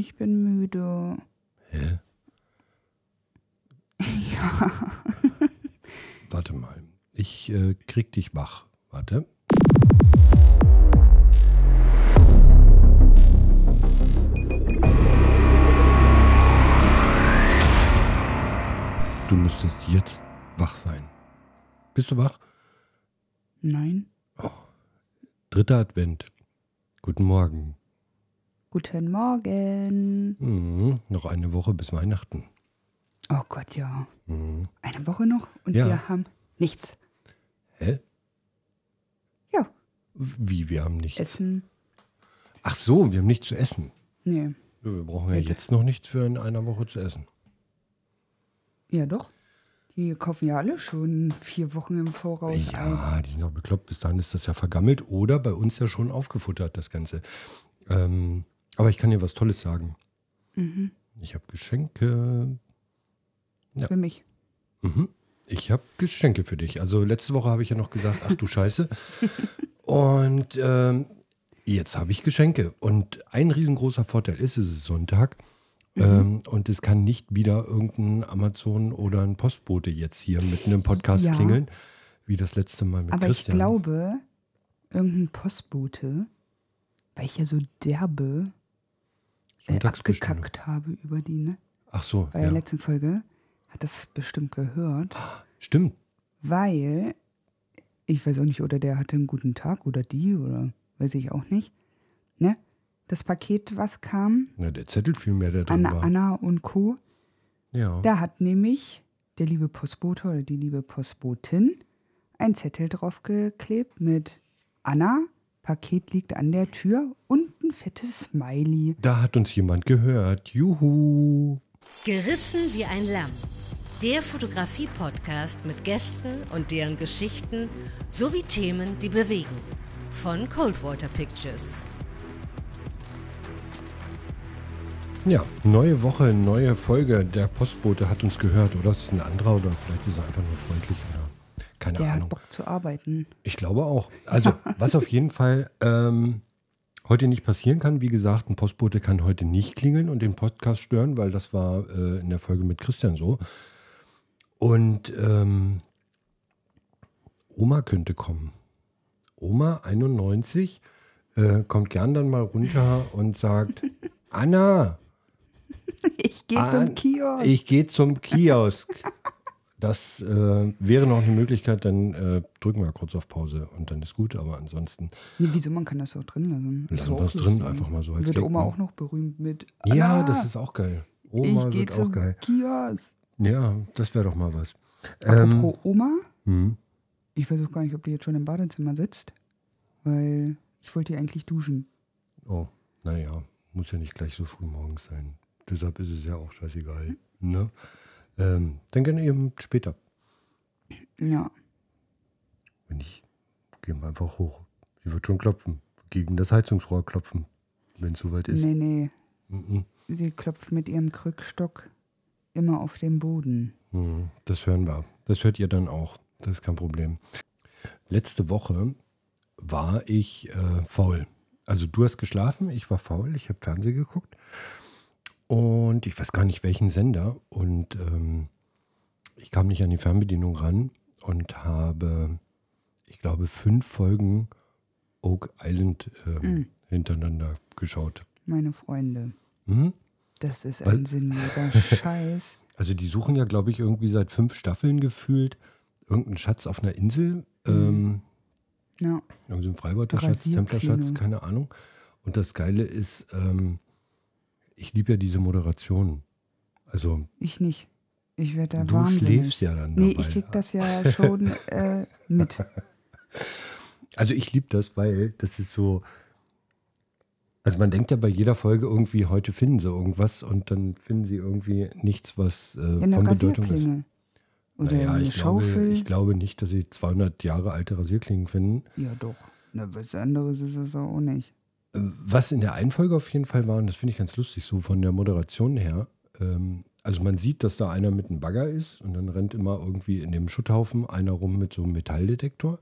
Ich bin müde. Hä? Ja. Warte mal. Ich äh, krieg dich wach. Warte. Du müsstest jetzt wach sein. Bist du wach? Nein. Dritter Advent. Guten Morgen. Guten Morgen. Mhm, noch eine Woche bis Weihnachten. Oh Gott, ja. Mhm. Eine Woche noch und Ja. wir haben nichts. Hä? Ja, Wie, wir haben nichts? Essen. Ach so, wir haben nichts zu essen. Nee. Wir brauchen ja jetzt noch nichts für in einer Woche zu essen. Ja, doch. Die kaufen ja alle schon vier Wochen im Voraus ein. Ja, die sind doch bekloppt. Bis dahin ist das ja vergammelt oder bei uns ja schon aufgefuttert, das Ganze. Ähm, aber ich kann dir was Tolles sagen. Mhm. Ich habe Geschenke. Ja. Für mich. Mhm. Ich habe Geschenke für dich. Also letzte Woche habe ich ja noch gesagt, ach du Scheiße. Und ähm, jetzt habe ich Geschenke. Und ein riesengroßer Vorteil ist, es ist Sonntag. Ähm, und es kann nicht wieder irgendein Amazon oder ein Postbote jetzt hier mit einem Podcast Ja. klingeln, wie das letzte Mal mit Aber Christian. ich glaube, irgendein Postbote, weil ich ja so derbe äh, abgekackt habe über die, ne? Ach so, Bei der ja. letzten Folge hat das bestimmt gehört, Stimmt. weil ich weiß auch nicht, oder der hatte einen guten Tag oder die oder weiß ich auch nicht. Ne? Das Paket, was kam, Ja, der Zettel fiel mir, der drin Anna, war. Anna und Co. Ja. Da hat nämlich der liebe Postbote oder die liebe Postbotin einen Zettel draufgeklebt mit Anna, Paket liegt an der Tür und ein fettes Smiley. Da hat uns jemand gehört. Juhu. Gerissen wie ein Lamm. Der Fotografie-Podcast mit Gästen und deren Geschichten sowie Themen, die bewegen. Von Coldwater Pictures. Ja, neue Woche, neue Folge. Der Postbote hat uns gehört, oder? Ist es ein anderer oder vielleicht ist er einfach nur freundlich oder keine Der hat Ahnung. Bock zu arbeiten. Ich glaube auch. Also, was auf jeden Fall ähm, heute nicht passieren kann, wie gesagt, ein Postbote kann heute nicht klingeln und den Podcast stören, weil das war äh, in der Folge mit Christian so. Und ähm, Oma könnte kommen. Oma, 91, äh, kommt gern dann mal runter und sagt, Anna, Ich gehe zum Kiosk. ich gehe zum Kiosk. Das äh, wäre noch eine Möglichkeit, dann äh, drücken wir kurz auf Pause und dann ist gut, aber ansonsten. nee, wieso, man kann das auch drin lassen. Lassen wir es drin, lustig. einfach mal so als Wird Gag, Oma auch noch berühmt mit Ja, Anna, das ist auch geil. Oma ich wird auch geil. Kiosk. Ja, das wäre doch mal was. Ähm, Apropos Oma, hm, ich weiß auch gar nicht, ob die jetzt schon im Badezimmer sitzt, weil ich wollte die eigentlich duschen. oh, naja, muss ja nicht gleich so früh morgens sein. Deshalb ist es ja auch scheißegal. Ne? Ähm, dann gerne eben später. Ja, Wenn ich, gehen wir einfach hoch. Sie wird schon klopfen. Gegen das Heizungsrohr klopfen, wenn es soweit ist. nee, nee. Mhm. Sie klopft mit ihrem Krückstock immer auf den Boden. Mhm, Das hören wir. Das hört ihr dann auch. Das ist kein Problem. Letzte Woche war ich äh, faul. Also du hast geschlafen, ich war faul, ich habe Fernsehen geguckt. Und ich weiß gar nicht welchen Sender. Und ähm, ich kam nicht an die Fernbedienung ran und habe, ich glaube, fünf Folgen Oak Island ähm, hintereinander geschaut. Meine Freunde, Mhm. das ist Weil- ein sinnloser Scheiß. Also die suchen ja, glaube ich, irgendwie seit fünf Staffeln gefühlt irgendeinen Schatz auf einer Insel. Ähm, Ja, irgendwie ein Freibeuterschatz. Templerschatz, keine Ahnung. Und das Geile ist, ähm, ich liebe ja diese Moderation. Also ich nicht. Ich werde da du wahnsinnig. schläfst ja dann Nee, dabei. ich krieg das ja schon äh, mit. Also ich liebe das, weil das ist so. Also man denkt ja bei jeder Folge irgendwie, heute finden sie irgendwas und dann finden sie irgendwie nichts, was äh, der von Bedeutung ist. Oder Naja, eine ich glaube, Schaufel. ich glaube nicht, dass sie 200 Jahre alte Rasierklingen finden. ja, doch. Na, was anderes ist es auch nicht. Was in der einen Folge auf jeden Fall war, und das finde ich ganz lustig, so von der Moderation her. Ähm, also man sieht, dass da einer mit einem Bagger ist und dann rennt immer irgendwie in dem Schutthaufen einer rum mit so einem Metalldetektor.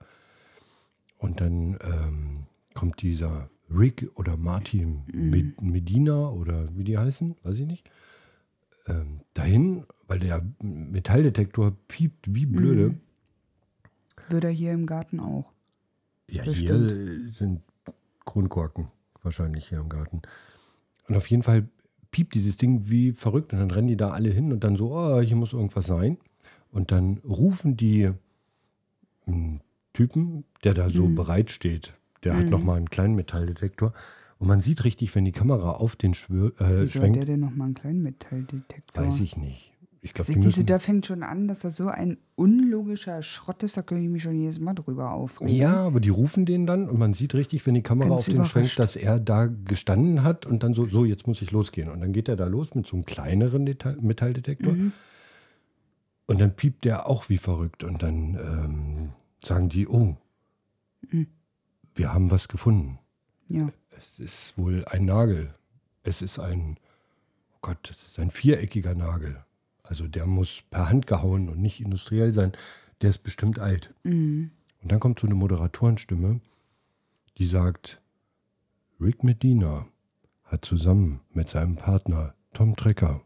Und dann ähm, kommt dieser Rick oder Marty Med Medina oder wie die heißen, weiß ich nicht, ähm, dahin, weil der Metalldetektor piept wie blöde. Würde er hier im Garten auch. Ja, Das hier sind Kronkorken wahrscheinlich hier im Garten. Und auf jeden Fall piept dieses Ding wie verrückt und dann rennen die da alle hin und dann so, oh, hier muss irgendwas sein. Und dann rufen die einen Typen, der da Mhm. so bereit steht, der hat nochmal einen kleinen Metalldetektor. Und man sieht richtig, wenn die Kamera auf den Schwör äh, Wieso hat schwenkt, der denn nochmal einen kleinen Metalldetektor? weiß ich nicht. Ich glaube, Siehst du, da fängt schon an, dass das so ein unlogischer Schrott ist, da könnte ich mich schon jedes Mal drüber aufregen. Ja, aber die rufen den dann und man sieht richtig, wenn die Kamera Ganz auf den schwenkt, dass er da gestanden hat und dann so, so, jetzt muss ich losgehen. Und dann geht er da los mit so einem kleineren Deta Metalldetektor. Mhm. Und dann piept der auch wie verrückt. Und dann ähm, sagen die, oh, Mhm. wir haben was gefunden. Ja. Es ist wohl ein Nagel. Es ist ein, oh Gott, das ist ein viereckiger Nagel. Also der muss per Hand gehauen und nicht industriell sein. Der ist bestimmt alt. Mhm. Und dann kommt so eine Moderatorenstimme, die sagt, Rick Medina hat zusammen mit seinem Partner Tom Trecker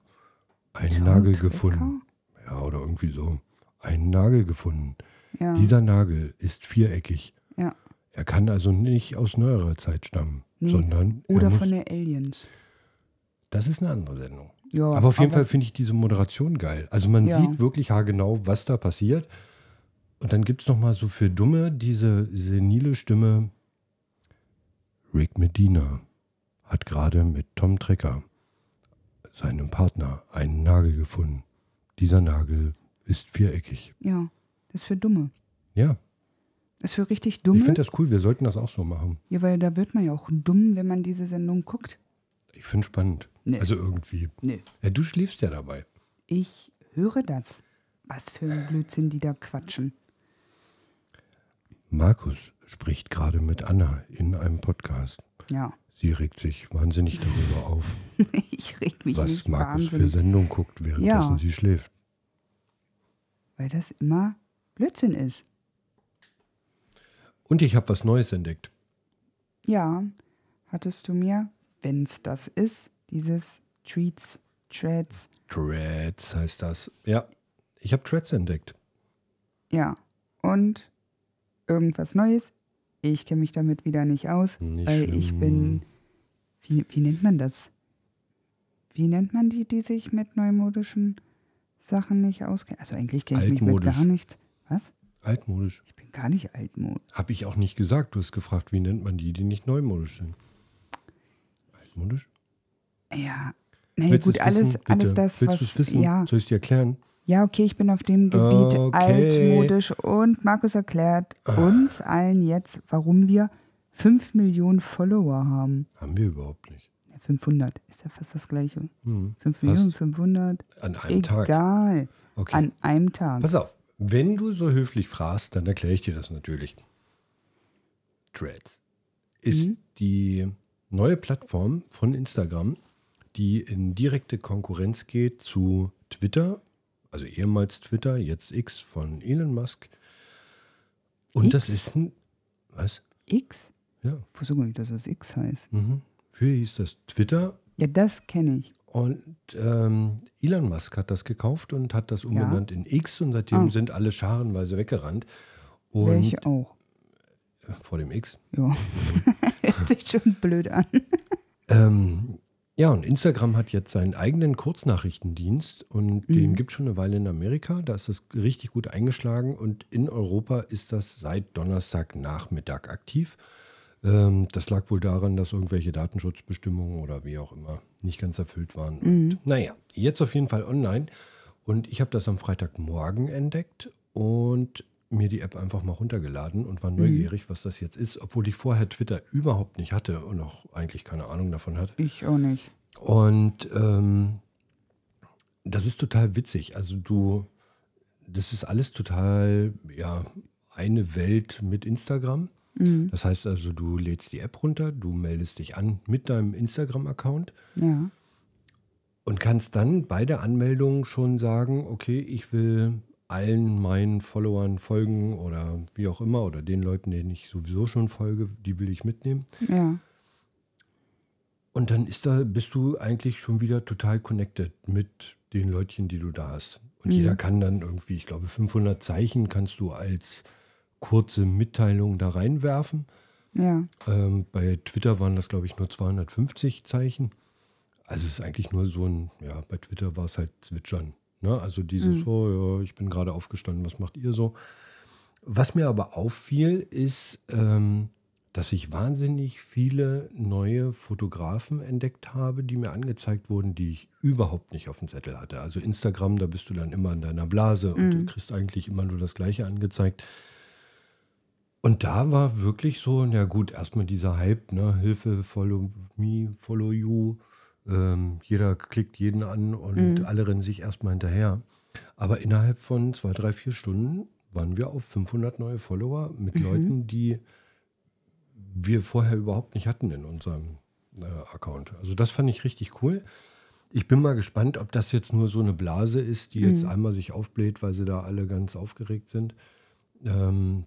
einen Tom Nagel Trecker? gefunden. Ja, oder irgendwie so. Einen Nagel gefunden. Ja. Dieser Nagel ist viereckig. ja. Er kann also nicht aus neuerer Zeit stammen, Nee, sondern er Oder muss, von den Aliens. das ist eine andere Sendung. Ja, aber auf jeden Fall finde ich diese Moderation geil. Also man Ja. sieht wirklich haargenau, was da passiert. Und dann gibt es nochmal so für Dumme diese senile Stimme. Rick Medina hat gerade mit Tom Trecker, seinem Partner, einen Nagel gefunden. Dieser Nagel ist viereckig. Ja, das ist für Dumme. Ja, Das ist für richtig ich Dumme. finde das cool. Wir sollten das auch so machen. Ja, weil da wird man ja auch dumm, wenn man diese Sendung guckt. Ich finde spannend. Nee. Also irgendwie. Nee. Ja, du schläfst ja dabei. Ich höre das. Was für ein Blödsinn, die da quatschen. Markus spricht gerade mit Anna in einem Podcast. Ja. Sie regt sich wahnsinnig darüber auf, ich reg mich was nicht Markus für wahnsinnig, Sendung guckt, währenddessen Ja. sie schläft. weil das immer Blödsinn ist. Und ich habe was Neues entdeckt. Ja, hattest du mir, wenn es das ist, dieses Treats, Treads, Threads heißt das. Ja, ich habe Threads entdeckt. ja, und irgendwas Neues. Ich kenne mich damit wieder nicht aus, Nicht weil ich schlimm. bin, wie, wie nennt man das? Wie nennt man die, die sich mit neumodischen Sachen nicht auskennen? Also eigentlich kenne ich mich mit gar nichts. Was? Altmodisch. Ich bin gar nicht altmodisch. Habe ich auch nicht gesagt. Du hast gefragt, wie nennt man die, die nicht neumodisch sind. Altmodisch? Ja, naja gut, alles, wissen? Alles das, Willst was, wissen? ja, Soll ich dir erklären? ja, okay, ich bin auf dem Gebiet Okay. altmodisch und Markus erklärt uns allen jetzt, warum wir 5 Millionen Follower haben. Haben wir überhaupt nicht. Ja, 500 ist ja fast das gleiche. Hm, 5 fast. Millionen, 500, An einem Tag. egal, Okay. an einem Tag. Pass auf, wenn du so höflich fragst, dann erkläre ich dir das natürlich. Threads ist Mhm. die neue Plattform von Instagram, die in direkte Konkurrenz geht zu Twitter, also ehemals Twitter, jetzt X von Elon Musk. Und das X? ist ein, was? X? Ja, Ich wusste gar nicht, dass das X heißt. mhm. früher hieß das Twitter Ja, das kenne ich. und ähm, Elon Musk hat das gekauft und hat das umbenannt in X und seitdem Ah. sind alle scharenweise weggerannt. Und Welche auch. vor dem X. Ja. Hört sich schon blöd an. Ähm, ja, und Instagram hat jetzt seinen eigenen Kurznachrichtendienst und Mhm. den gibt es schon eine Weile in Amerika. Da ist das richtig gut eingeschlagen und in Europa ist das seit Donnerstagnachmittag aktiv. Ähm, das lag wohl daran, dass irgendwelche Datenschutzbestimmungen oder wie auch immer nicht ganz erfüllt waren. Und naja, jetzt auf jeden Fall online. Und ich habe das am Freitagmorgen entdeckt und mir die App einfach mal runtergeladen und war neugierig, was das jetzt ist, obwohl ich vorher Twitter überhaupt nicht hatte und auch eigentlich keine Ahnung davon hatte. Ich auch nicht. Und ähm, das ist total witzig. Also du, das ist alles total, ja, eine Welt mit Instagram. Das heißt also, du lädst die App runter, du meldest dich an mit deinem Instagram-Account Ja. und kannst dann bei der Anmeldung schon sagen, okay, ich will allen meinen Followern folgen oder wie auch immer oder den Leuten, denen ich sowieso schon folge, die will ich mitnehmen. Ja. Und dann ist da, bist du eigentlich schon wieder total connected mit den Leutchen, die du da hast. Und Mhm. jeder kann dann irgendwie, ich glaube, 500 Zeichen kannst du als kurze Mitteilung da reinwerfen. Ja. Ähm, bei Twitter waren das, glaube ich, nur 250 Zeichen. Also es ist eigentlich nur so ein, ja, bei Twitter war es halt Zwitschern. Ne? Also dieses, oh ja, ich bin gerade aufgestanden, was macht ihr so? Was mir aber auffiel, ist, ähm, dass ich wahnsinnig viele neue Fotografen entdeckt habe, die mir angezeigt wurden, die ich überhaupt nicht auf dem Zettel hatte. Also Instagram, da bist du dann immer in deiner Blase und du kriegst eigentlich immer nur das Gleiche angezeigt. Und da war wirklich so, na gut, erstmal dieser Hype, ne, Hilfe, follow me, follow you. Ähm, jeder klickt jeden an und alle rennen sich erstmal hinterher. Aber innerhalb von zwei, drei, vier Stunden waren wir auf 500 neue Follower mit Leuten, die wir vorher überhaupt nicht hatten in unserem äh, Account. Also das fand ich richtig cool. Ich bin mal gespannt, ob das jetzt nur so eine Blase ist, die jetzt einmal sich aufbläht, weil sie da alle ganz aufgeregt sind. Ähm,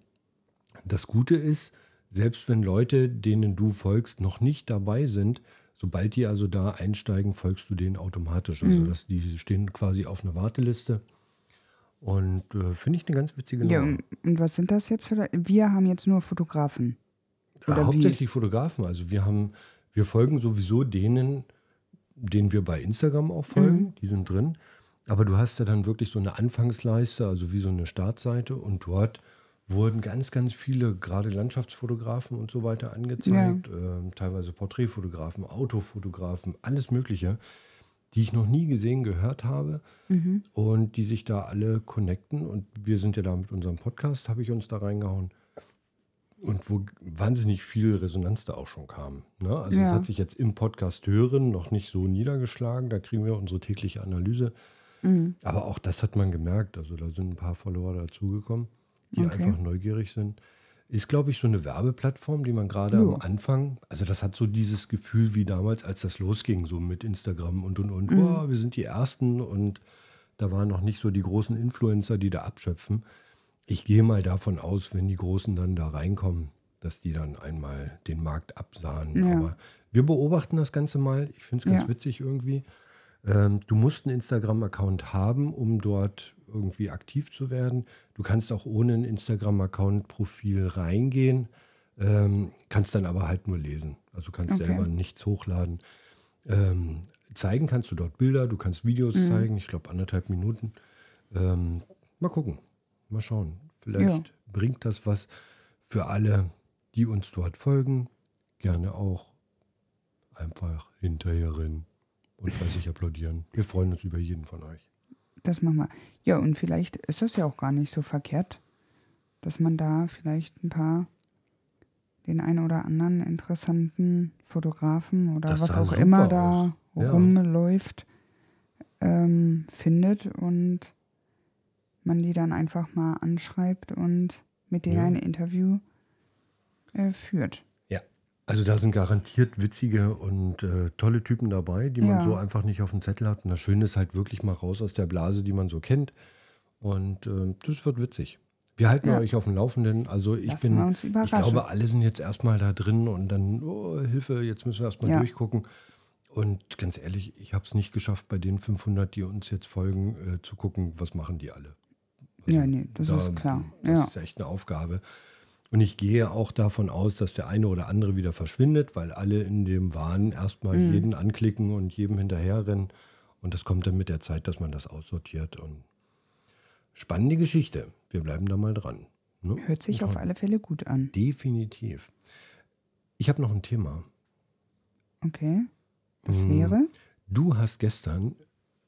das Gute ist, selbst wenn Leute, denen du folgst, noch nicht dabei sind, sobald die also da einsteigen, folgst du denen automatisch. Also dass die stehen quasi auf einer Warteliste. Und äh, finde ich eine ganz witzige ja Nummer. und, und was sind das jetzt für. Wir haben jetzt nur Fotografen. Ja, Oder wie? hauptsächlich Fotografen. Also wir haben, wir folgen sowieso denen, denen wir bei Instagram auch folgen, Mhm. die sind drin. Aber du hast ja dann wirklich so eine Anfangsleiste, also wie so eine Startseite und dort wurden ganz, ganz viele, gerade Landschaftsfotografen und so weiter angezeigt, ähm, teilweise Porträtfotografen, Autofotografen, alles Mögliche, die ich noch nie gesehen, gehört habe Mhm. und die sich da alle connecten. Und wir sind ja da mit unserem Podcast, habe ich uns da reingehauen. Und wo wahnsinnig viel Resonanz da auch schon kam. Ne? Also es Ja. hat sich jetzt im Podcast hören noch nicht so niedergeschlagen. Da kriegen wir unsere tägliche Analyse. Mhm. Aber auch das hat man gemerkt. Also da sind ein paar Follower dazugekommen, die Okay. einfach neugierig sind. Ist, glaube ich, so eine Werbeplattform, die man gerade am Anfang, also das hat so dieses Gefühl wie damals, als das losging, so mit Instagram und und und, oh, wir sind die Ersten und da waren noch nicht so die großen Influencer, die da abschöpfen. Ich gehe mal davon aus, wenn die Großen dann da reinkommen, dass die dann einmal den Markt absahen. Ja. Aber wir beobachten das Ganze mal. Ich finde es ganz Ja. witzig irgendwie. Ähm, du musst einen Instagram-Account haben, um dort irgendwie aktiv zu werden. Du kannst auch ohne ein Instagram-Account-Profil reingehen, ähm, kannst dann aber halt nur lesen. Also kannst Okay. selber nichts hochladen. Ähm, zeigen kannst du dort Bilder, du kannst Videos Mhm. zeigen, ich glaube anderthalb Minuten. Ähm, mal gucken, mal schauen. Vielleicht bringt das was für alle, die uns dort folgen. Gerne auch einfach hinterher rennen und fleißig applaudieren. Wir freuen uns über jeden von euch. Das machen wir. Ja, und vielleicht ist das ja auch gar nicht so verkehrt, dass man da vielleicht ein paar, den einen oder anderen interessanten Fotografen oder Das was auch immer da aus. Ja. rumläuft, ähm, findet und man die dann einfach mal anschreibt und mit denen Ja. ein Interview äh, führt. Also da sind garantiert witzige und äh, tolle Typen dabei, die man Ja. so einfach nicht auf dem Zettel hat. Und das Schöne ist halt wirklich mal raus aus der Blase, die man so kennt. Und ähm, das wird witzig. Wir halten Ja. euch auf dem Laufenden. Also ich Lassen bin, wir uns ich überraschen. glaube, alle sind jetzt erstmal da drin und dann, oh, Hilfe, jetzt müssen wir erstmal Ja. durchgucken. Und ganz ehrlich, ich habe es nicht geschafft, bei den 500, die uns jetzt folgen, äh, zu gucken, was machen die alle. Also Ja, nee, das ist klar. Das Ja. ist echt eine Aufgabe. Und ich gehe auch davon aus, dass der eine oder andere wieder verschwindet, weil alle in dem Wahn erstmal Mhm. jeden anklicken und jedem hinterherrennen. Und das kommt dann mit der Zeit, dass man das aussortiert. Und spannende Geschichte. Wir bleiben da mal dran. Ne? Hört sich auf alle Fälle gut an. Definitiv. Ich habe noch ein Thema. Okay. Das Mhm. wäre? Du hast gestern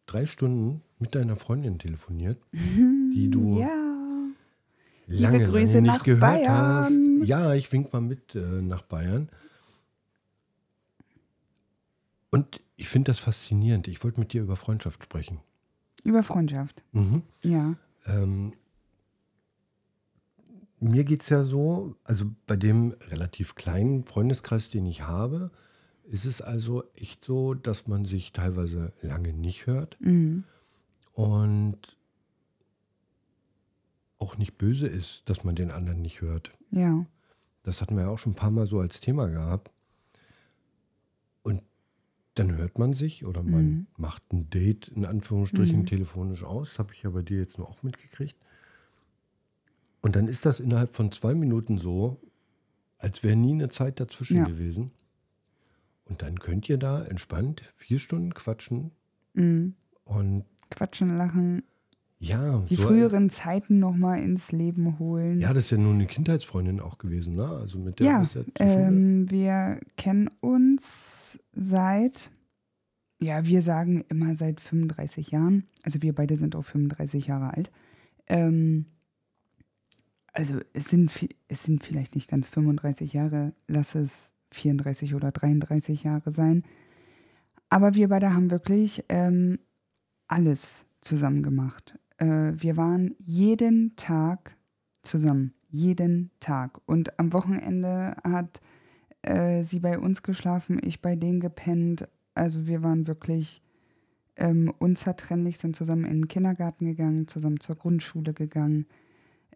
drei Stunden mit deiner Freundin telefoniert, die du Ja. Lange, Grüße lange nicht nach gehört Bayern. hast. Ja, ich wink mal mit äh, nach Bayern. Und ich finde das faszinierend. Ich wollte mit dir über Freundschaft sprechen. Über Freundschaft. Mhm. Ja. Ähm, mir geht es ja so, also bei dem relativ kleinen Freundeskreis, den ich habe, ist es also echt so, dass man sich teilweise lange nicht hört Mhm. und auch nicht böse ist, dass man den anderen nicht hört. Ja. Das hatten wir ja auch schon ein paar Mal so als Thema gehabt. Und dann hört man sich oder man Mhm. macht ein Date in Anführungsstrichen Mhm. telefonisch aus. Das habe ich ja bei dir jetzt nur auch mitgekriegt. Und dann ist das innerhalb von zwei Minuten so, als wäre nie eine Zeit dazwischen Ja. gewesen. Und dann könnt ihr da entspannt vier Stunden quatschen Mhm. und Quatschen, lachen, ja, die so- früheren Zeiten nochmal ins Leben holen. Ja, das ist ja nur eine Kindheitsfreundin auch gewesen, ne? Also mit der Ja, Schule. ähm, wir kennen uns seit, ja, wir sagen immer seit 35 Jahren. Also wir beide sind auch 35 Jahre alt. Ähm, also es sind, es sind vielleicht nicht ganz 35 Jahre, lass es 34 oder 33 Jahre sein. Aber wir beide haben wirklich ähm, alles zusammen gemacht. Äh, wir waren jeden Tag zusammen. Jeden Tag. Und am Wochenende hat äh, sie bei uns geschlafen, ich bei denen gepennt. Also wir waren wirklich ähm, unzertrennlich, sind zusammen in den Kindergarten gegangen, zusammen zur Grundschule gegangen.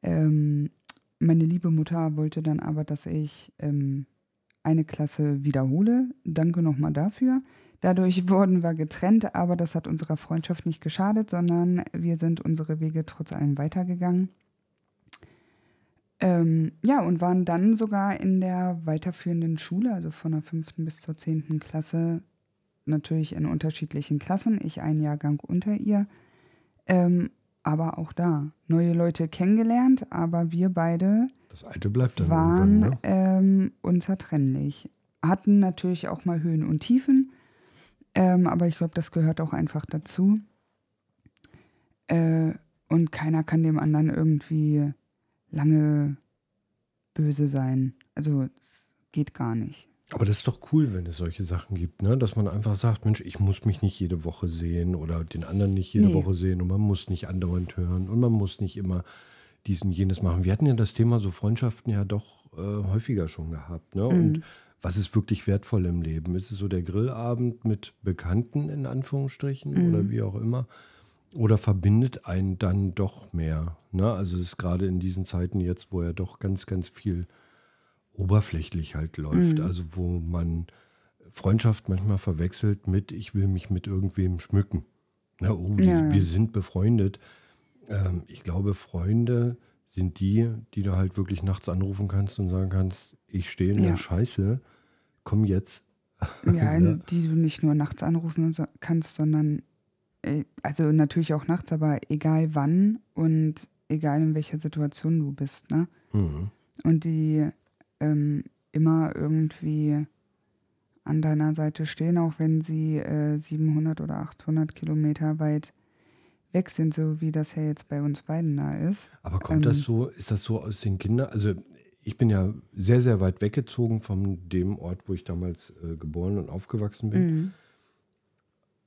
Ähm, meine liebe Mutter wollte dann aber, dass ich ähm, eine Klasse wiederhole. Danke nochmal dafür. Dadurch wurden wir getrennt, aber das hat unserer Freundschaft nicht geschadet, sondern wir sind unsere Wege trotz allem weitergegangen. Ähm, ja, und waren dann sogar in der weiterführenden Schule, also von der fünften bis zur zehnten Klasse, natürlich in unterschiedlichen Klassen. Ich einen Jahrgang unter ihr. Ähm, aber auch da neue Leute kennengelernt, aber wir beide Das alte bleibt dann waren ne? ähm, unzertrennlich. Hatten natürlich auch mal Höhen und Tiefen, ähm, aber ich glaube, das gehört auch einfach dazu. Äh, und keiner kann dem anderen irgendwie lange böse sein. Also es geht gar nicht. Aber das ist doch cool, wenn es solche Sachen gibt, ne? Dass man einfach sagt, Mensch, ich muss mich nicht jede Woche sehen oder den anderen nicht jede Nee. Woche sehen und man muss nicht andauernd hören und man muss nicht immer dies und jenes machen. Wir hatten ja das Thema so Freundschaften ja doch äh, häufiger schon gehabt, ne? Und was ist wirklich wertvoll im Leben? Ist es so der Grillabend mit Bekannten in Anführungsstrichen oder wie auch immer? Oder verbindet einen dann doch mehr? Ne? Also es ist gerade in diesen Zeiten jetzt, wo ja doch ganz, ganz viel oberflächlich halt läuft. Also wo man Freundschaft manchmal verwechselt mit, ich will mich mit irgendwem schmücken. Na, oh, wir, Ja, ja. wir sind befreundet. Ähm, ich glaube, Freunde sind die, die du halt wirklich nachts anrufen kannst und sagen kannst, ich stehe in Ja. der Scheiße, komm jetzt. Ja, Ne? die du nicht nur nachts anrufen kannst, sondern äh, also natürlich auch nachts, aber egal wann und egal in welcher Situation du bist, ne? Mhm. Und die ähm, immer irgendwie an deiner Seite stehen, auch wenn sie äh, 700 oder 800 Kilometer weit weg sind, so wie das ja jetzt bei uns beiden da ist. Aber kommt das Ähm. so, ist das so aus den Kindern? Also ich bin ja sehr, sehr weit weggezogen von dem Ort, wo ich damals äh, geboren und aufgewachsen bin. Mhm.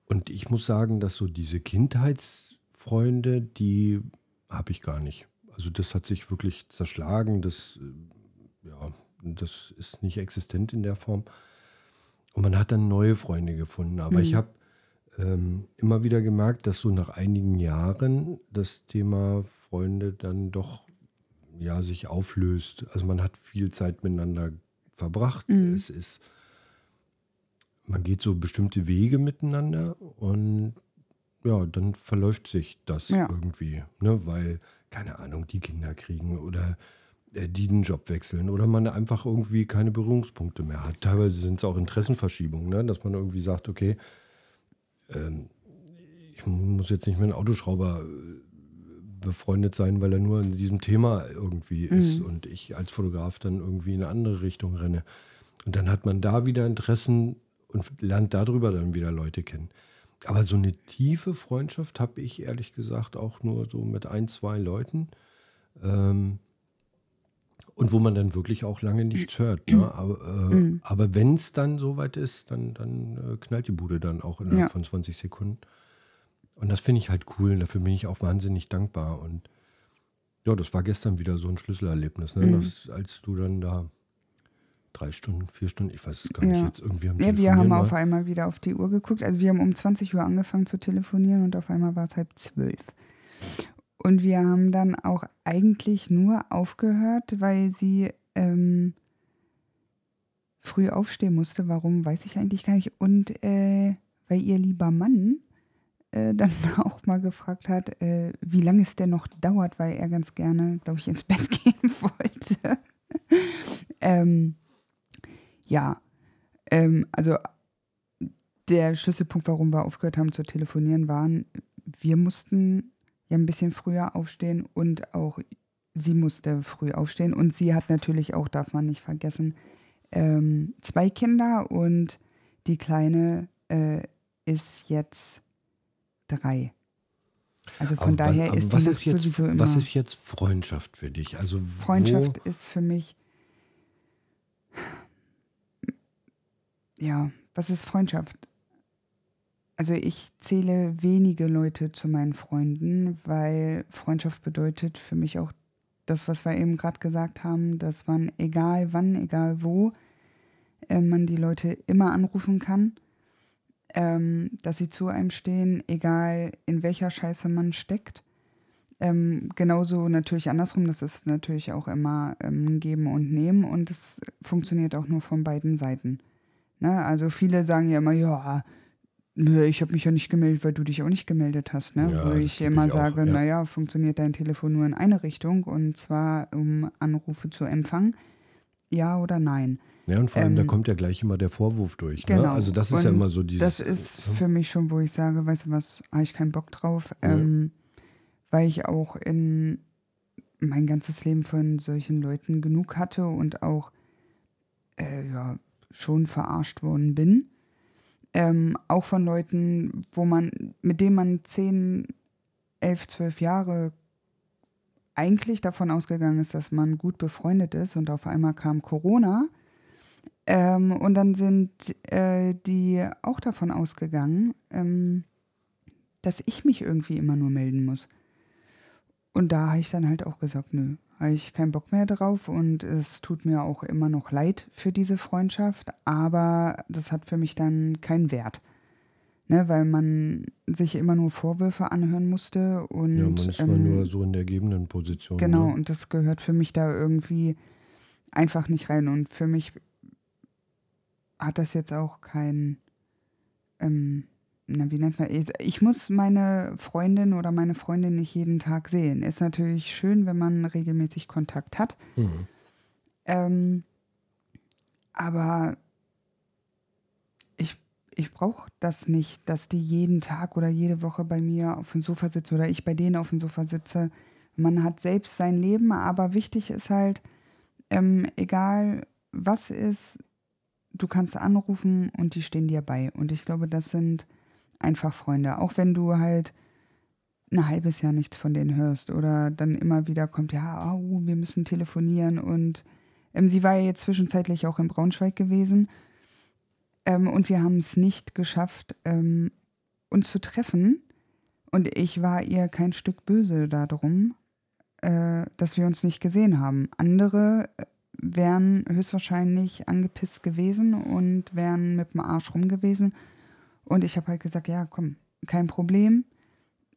Und ich muss sagen, dass so diese Kindheitsfreunde, die habe ich gar nicht. Also das hat sich wirklich zerschlagen. Das, äh, ja, das ist nicht existent in der Form. Und man hat dann neue Freunde gefunden. Aber ich habe ähm, immer wieder gemerkt, dass so nach einigen Jahren das Thema Freunde dann doch ja, sich auflöst. Also man hat viel Zeit miteinander verbracht. Es ist man geht so bestimmte Wege miteinander und ja, dann verläuft sich das Ja. irgendwie, ne? weil, keine Ahnung, die Kinder kriegen oder äh, die den Job wechseln oder man einfach irgendwie keine Berührungspunkte mehr hat. Teilweise sind es auch Interessenverschiebungen, ne? dass man irgendwie sagt, okay, ähm, ich muss jetzt nicht mit einem Autoschrauber äh, befreundet sein, weil er nur in diesem Thema irgendwie ist und ich als Fotograf dann irgendwie in eine andere Richtung renne. Und dann hat man da wieder Interessen und lernt darüber dann wieder Leute kennen. Aber so eine tiefe Freundschaft habe ich ehrlich gesagt auch nur so mit ein, zwei Leuten. Ähm, und wo man dann wirklich auch lange nichts hört. Ne? Aber, äh, aber wenn es dann soweit ist, dann, dann äh, knallt die Bude dann auch innerhalb Ja. von 20 Sekunden. Und das finde ich halt cool. Und dafür bin ich auch wahnsinnig dankbar. Und ja, das war gestern wieder so ein Schlüsselerlebnis, ne? das, als du dann da drei Stunden, vier Stunden, ich weiß es gar nicht, Ja. jetzt irgendwie am Ja, wir haben war. auf einmal wieder auf die Uhr geguckt. Also wir haben um 20 Uhr angefangen zu telefonieren und auf einmal war es halb zwölf. Und wir haben dann auch eigentlich nur aufgehört, weil sie ähm, früh aufstehen musste. Warum, weiß ich eigentlich gar nicht. Und äh, weil ihr lieber Mann äh, dann auch mal gefragt hat, äh, wie lange es denn noch dauert, weil er ganz gerne, glaube ich, ins Bett gehen wollte. ähm, ja, ähm, also der Schlüsselpunkt, warum wir aufgehört haben zu telefonieren, waren, wir mussten ja ein bisschen früher aufstehen und auch sie musste früh aufstehen. Und sie hat natürlich auch, darf man nicht vergessen, ähm, zwei Kinder und die Kleine äh, ist jetzt drei. Also von Aber daher wa- ist was die ist Nacht jetzt, sowieso immer. Was ist jetzt Freundschaft für dich? Also Freundschaft ist für mich. Ja, was ist Freundschaft? Also ich zähle wenige Leute zu meinen Freunden, weil Freundschaft bedeutet für mich auch das, was wir eben gerade gesagt haben, dass man egal wann, egal wo, äh, man die Leute immer anrufen kann, ähm, dass sie zu einem stehen, egal in welcher Scheiße man steckt. Ähm, genauso natürlich andersrum, das ist natürlich auch immer ähm, Geben und Nehmen und es funktioniert auch nur von beiden Seiten. Ne? Also viele sagen ja immer, ja, nö, ich habe mich ja nicht gemeldet, weil du dich auch nicht gemeldet hast. Ne? Ja, Wo ich immer ich auch, sage, ja. naja, funktioniert dein Telefon nur in eine Richtung und zwar um Anrufe zu empfangen. Ja oder nein? Ja, und vor allem, da ähm, kommt ja gleich immer der Vorwurf durch. Genau. Ne? Also das ist ja Und immer so dieses. Das ist äh, für mich schon, wo ich sage, weißt du was, habe ich keinen Bock drauf, Ja. ähm, weil ich auch in mein ganzes Leben von solchen Leuten genug hatte und auch äh, ja, schon verarscht worden bin. Ähm, auch von Leuten, wo man, mit denen man 10, 11, 12 Jahre eigentlich davon ausgegangen ist, dass man gut befreundet ist und auf einmal kam Corona. Ähm, und dann sind äh, die auch davon ausgegangen, ähm, dass ich mich irgendwie immer nur melden muss. Und da habe ich dann halt auch gesagt, nö, habe ich keinen Bock mehr drauf und es tut mir auch immer noch leid für diese Freundschaft, aber das hat für mich dann keinen Wert. Ne, weil man sich immer nur Vorwürfe anhören musste und ja, man ist immer ähm, nur so in der gebenden Position. Genau, Ne? und das gehört für mich da irgendwie einfach nicht rein. Und für mich hat das jetzt auch kein, ähm, na, wie nennt man, ich- muss meine Freundin oder meine Freundin nicht jeden Tag sehen. Ist natürlich schön, wenn man regelmäßig Kontakt hat. Mhm. Ähm, aber ich, ich brauche das nicht, dass die jeden Tag oder jede Woche bei mir auf dem Sofa sitzt oder ich bei denen auf dem Sofa sitze. Man hat selbst sein Leben, aber wichtig ist halt, ähm, egal was ist, du kannst anrufen und die stehen dir bei. Und ich glaube, das sind einfach Freunde. Auch wenn du halt ein halbes Jahr nichts von denen hörst oder dann immer wieder kommt, ja, au, wir müssen telefonieren und ähm, sie war ja jetzt zwischenzeitlich auch in Braunschweig gewesen ähm, und wir haben es nicht geschafft, ähm, uns zu treffen und ich war ihr kein Stück böse darum, äh, dass wir uns nicht gesehen haben. Andere äh, wären höchstwahrscheinlich angepisst gewesen und wären mit dem Arsch rum gewesen und ich habe halt gesagt, ja, komm, kein Problem.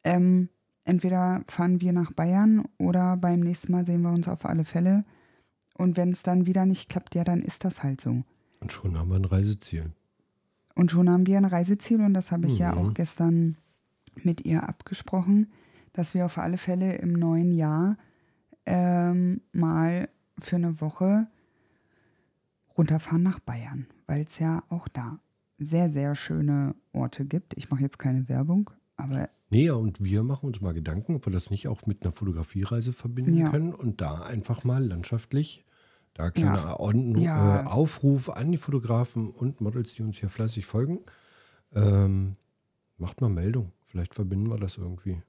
Ähm, entweder fahren wir nach Bayern oder beim nächsten Mal sehen wir uns auf alle Fälle. Und wenn es dann wieder nicht klappt, ja, dann ist das halt so. Und schon haben wir ein Reiseziel. Und schon haben wir ein Reiseziel und das habe ich ja Mhm. auch gestern mit ihr abgesprochen, dass wir auf alle Fälle im neuen Jahr ähm, mal für eine Woche runterfahren nach Bayern, weil es ja auch da sehr, sehr schöne Orte gibt. Ich mache jetzt keine Werbung, aber Nee, ja, und wir machen uns mal Gedanken, ob wir das nicht auch mit einer Fotografiereise verbinden Ja. können und da einfach mal landschaftlich, da kleiner Ja. Äh, Aufruf an die Fotografen und Models, die uns hier fleißig folgen. Ähm, macht mal Meldung. Vielleicht verbinden wir das irgendwie.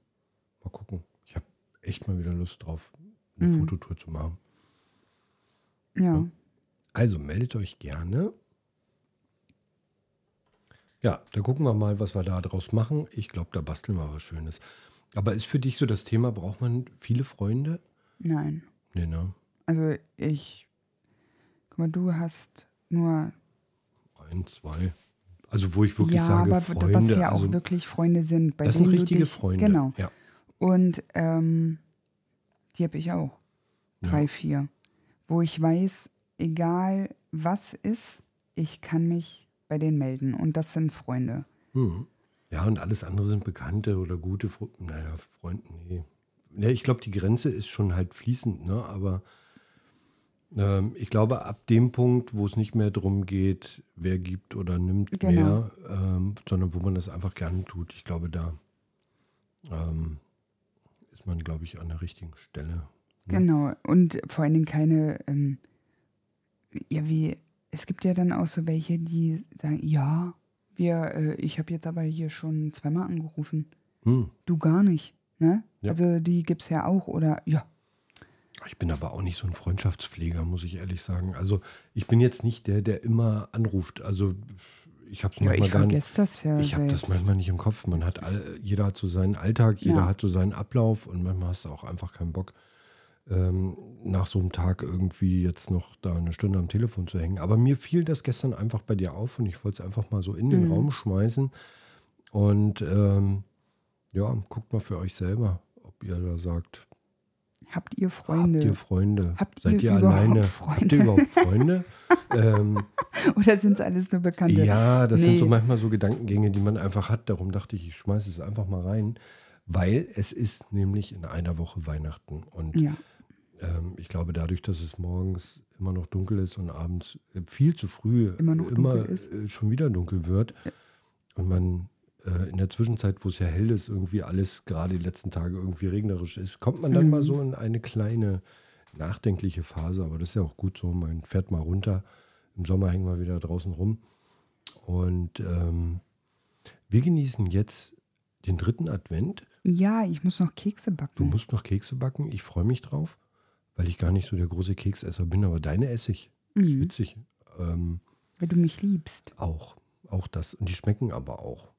Mal gucken. Ich habe echt mal wieder Lust drauf, eine Mhm. Fototour zu machen. Ja. Also meldet euch gerne. Ja, da gucken wir mal, was wir da draus machen. Ich glaube, da basteln wir was Schönes. Aber ist für dich so das Thema, braucht man viele Freunde? Nein. Nee, ne? Also ich, guck mal, du hast nur Ein, zwei. Also wo ich wirklich ja, sage, aber Freunde. was ja also, auch wirklich Freunde sind, bei das denen sind du richtige dich, Freunde. Genau. Ja. Und ähm, die habe ich auch. Drei, vier. Wo ich weiß, egal was ist, ich kann mich bei denen melden und das sind Freunde. Hm. Ja, und alles andere sind Bekannte oder gute Freunde. Naja, Freunde, nee. Ja, ich glaube, die Grenze ist schon halt fließend, ne? aber ähm, ich glaube, ab dem Punkt, wo es nicht mehr darum geht, wer gibt oder nimmt Genau. mehr, ähm, sondern wo man das einfach gerne tut, ich glaube, da ähm, ist man, glaube ich, an der richtigen Stelle. Genau. Und vor allen Dingen keine, ähm, ja, wie, es gibt ja dann auch so welche, die sagen, ja, wir, äh, ich habe jetzt aber hier schon zweimal angerufen. Hm. Du gar nicht. Ne? Ja. Also die gibt es ja auch. Oder ja, Ich bin aber auch nicht so ein Freundschaftspfleger, muss ich ehrlich sagen. Also ich bin jetzt nicht der, der immer anruft. Also ich habe es ja ich gar nicht. vergesse das ja. Ich habe das manchmal nicht im Kopf. Man hat all, jeder hat so seinen Alltag, jeder Ja. hat so seinen Ablauf und manchmal hast du auch einfach keinen Bock, ähm, nach so einem Tag irgendwie jetzt noch da eine Stunde am Telefon zu hängen. Aber mir fiel das gestern einfach bei dir auf und ich wollte es einfach mal so in den Mhm. Raum schmeißen. Und ähm, ja, guckt mal für euch selber, ob ihr da sagt, Habt ihr Freunde? habt ihr Freunde? Habt Seid ihr ihr alleine? Habt Freunde? ihr überhaupt Freunde? ähm, Oder sind es alles nur Bekannte? ja, das sind so Nee. manchmal so Gedankengänge, die man einfach hat. Darum dachte ich, ich schmeiße es einfach mal rein, weil es ist nämlich in einer Woche Weihnachten. Und Ja. Ähm, ich glaube, dadurch, dass es morgens immer noch dunkel ist und abends äh, viel zu früh Immer ist. äh, schon wieder dunkel wird und man äh, in der Zwischenzeit, wo es ja hell ist, irgendwie alles gerade die letzten Tage irgendwie regnerisch ist, kommt man dann Mhm. mal so in eine kleine nachdenkliche Phase. Aber das ist ja auch gut so. Man fährt mal runter. Im Sommer hängen wir wieder draußen rum. Und ähm, wir genießen jetzt den dritten Advent. ja, ich muss noch Kekse backen. Du musst noch Kekse backen. Ich freue mich drauf, weil ich gar nicht so der große Keksesser bin. Aber deine esse ich. Das ist Mhm. witzig. Ähm, Weil du mich liebst. auch. Auch das. Und die schmecken aber auch.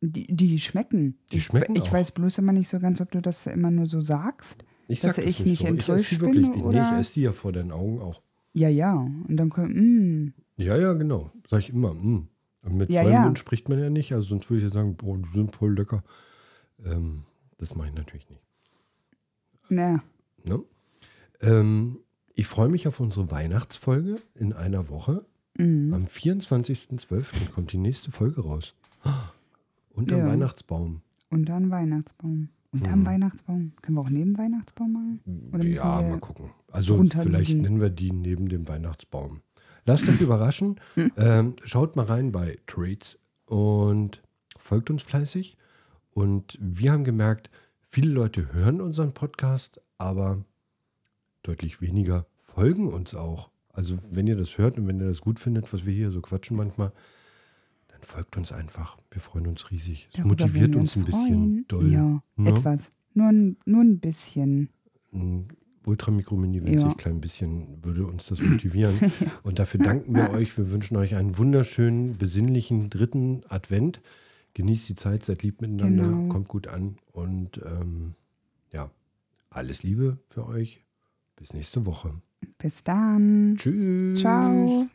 Die, die schmecken. Die ich, schmecken Ich auch. weiß bloß immer nicht so ganz, ob du das immer nur so sagst. Ich Dass sag ich nicht so. ich enttäuscht wirklich. bin, Nee, oder? ich esse die ja vor deinen Augen auch. Ja, ja. Und dann kommt, mm, Ja, ja, genau. Sag ich immer. Mm. Und mit Ja, vollem ja. Mund spricht man ja nicht. Also sonst würde ich ja sagen, boah, die sind voll lecker. Ähm, das mache ich natürlich nicht. na, Ne? Ähm, ich freue mich auf unsere Weihnachtsfolge in einer Woche. mm. Am 24.12. kommt die nächste Folge raus. Unterm Ja. Weihnachtsbaum. Unter einem Weihnachtsbaum. Unterm Mhm. Weihnachtsbaum. Können wir auch neben Weihnachtsbaum machen? Oder ja, mal gucken. Also vielleicht nennen wir die neben dem Weihnachtsbaum. Lasst euch überraschen. ähm, schaut mal rein bei Trades und folgt uns fleißig. Und wir haben gemerkt, viele Leute hören unseren Podcast, aber deutlich weniger folgen uns auch. Also wenn ihr das hört und wenn ihr das gut findet, was wir hier so quatschen manchmal, dann folgt uns einfach. Wir freuen uns riesig. Es Darüber motiviert wir uns ein bisschen doll. Ja, ne? etwas. Nur ein, nur ein bisschen. ein Ultramikro-Mini winzig Ja. klein bisschen würde uns das motivieren. Und dafür danken wir euch. Wir wünschen euch einen wunderschönen, besinnlichen dritten Advent. Genießt die Zeit, seid lieb miteinander, Genau. kommt gut an und ähm, ja, alles Liebe für euch. Bis nächste Woche. Bis dann. Tschüss. Ciao.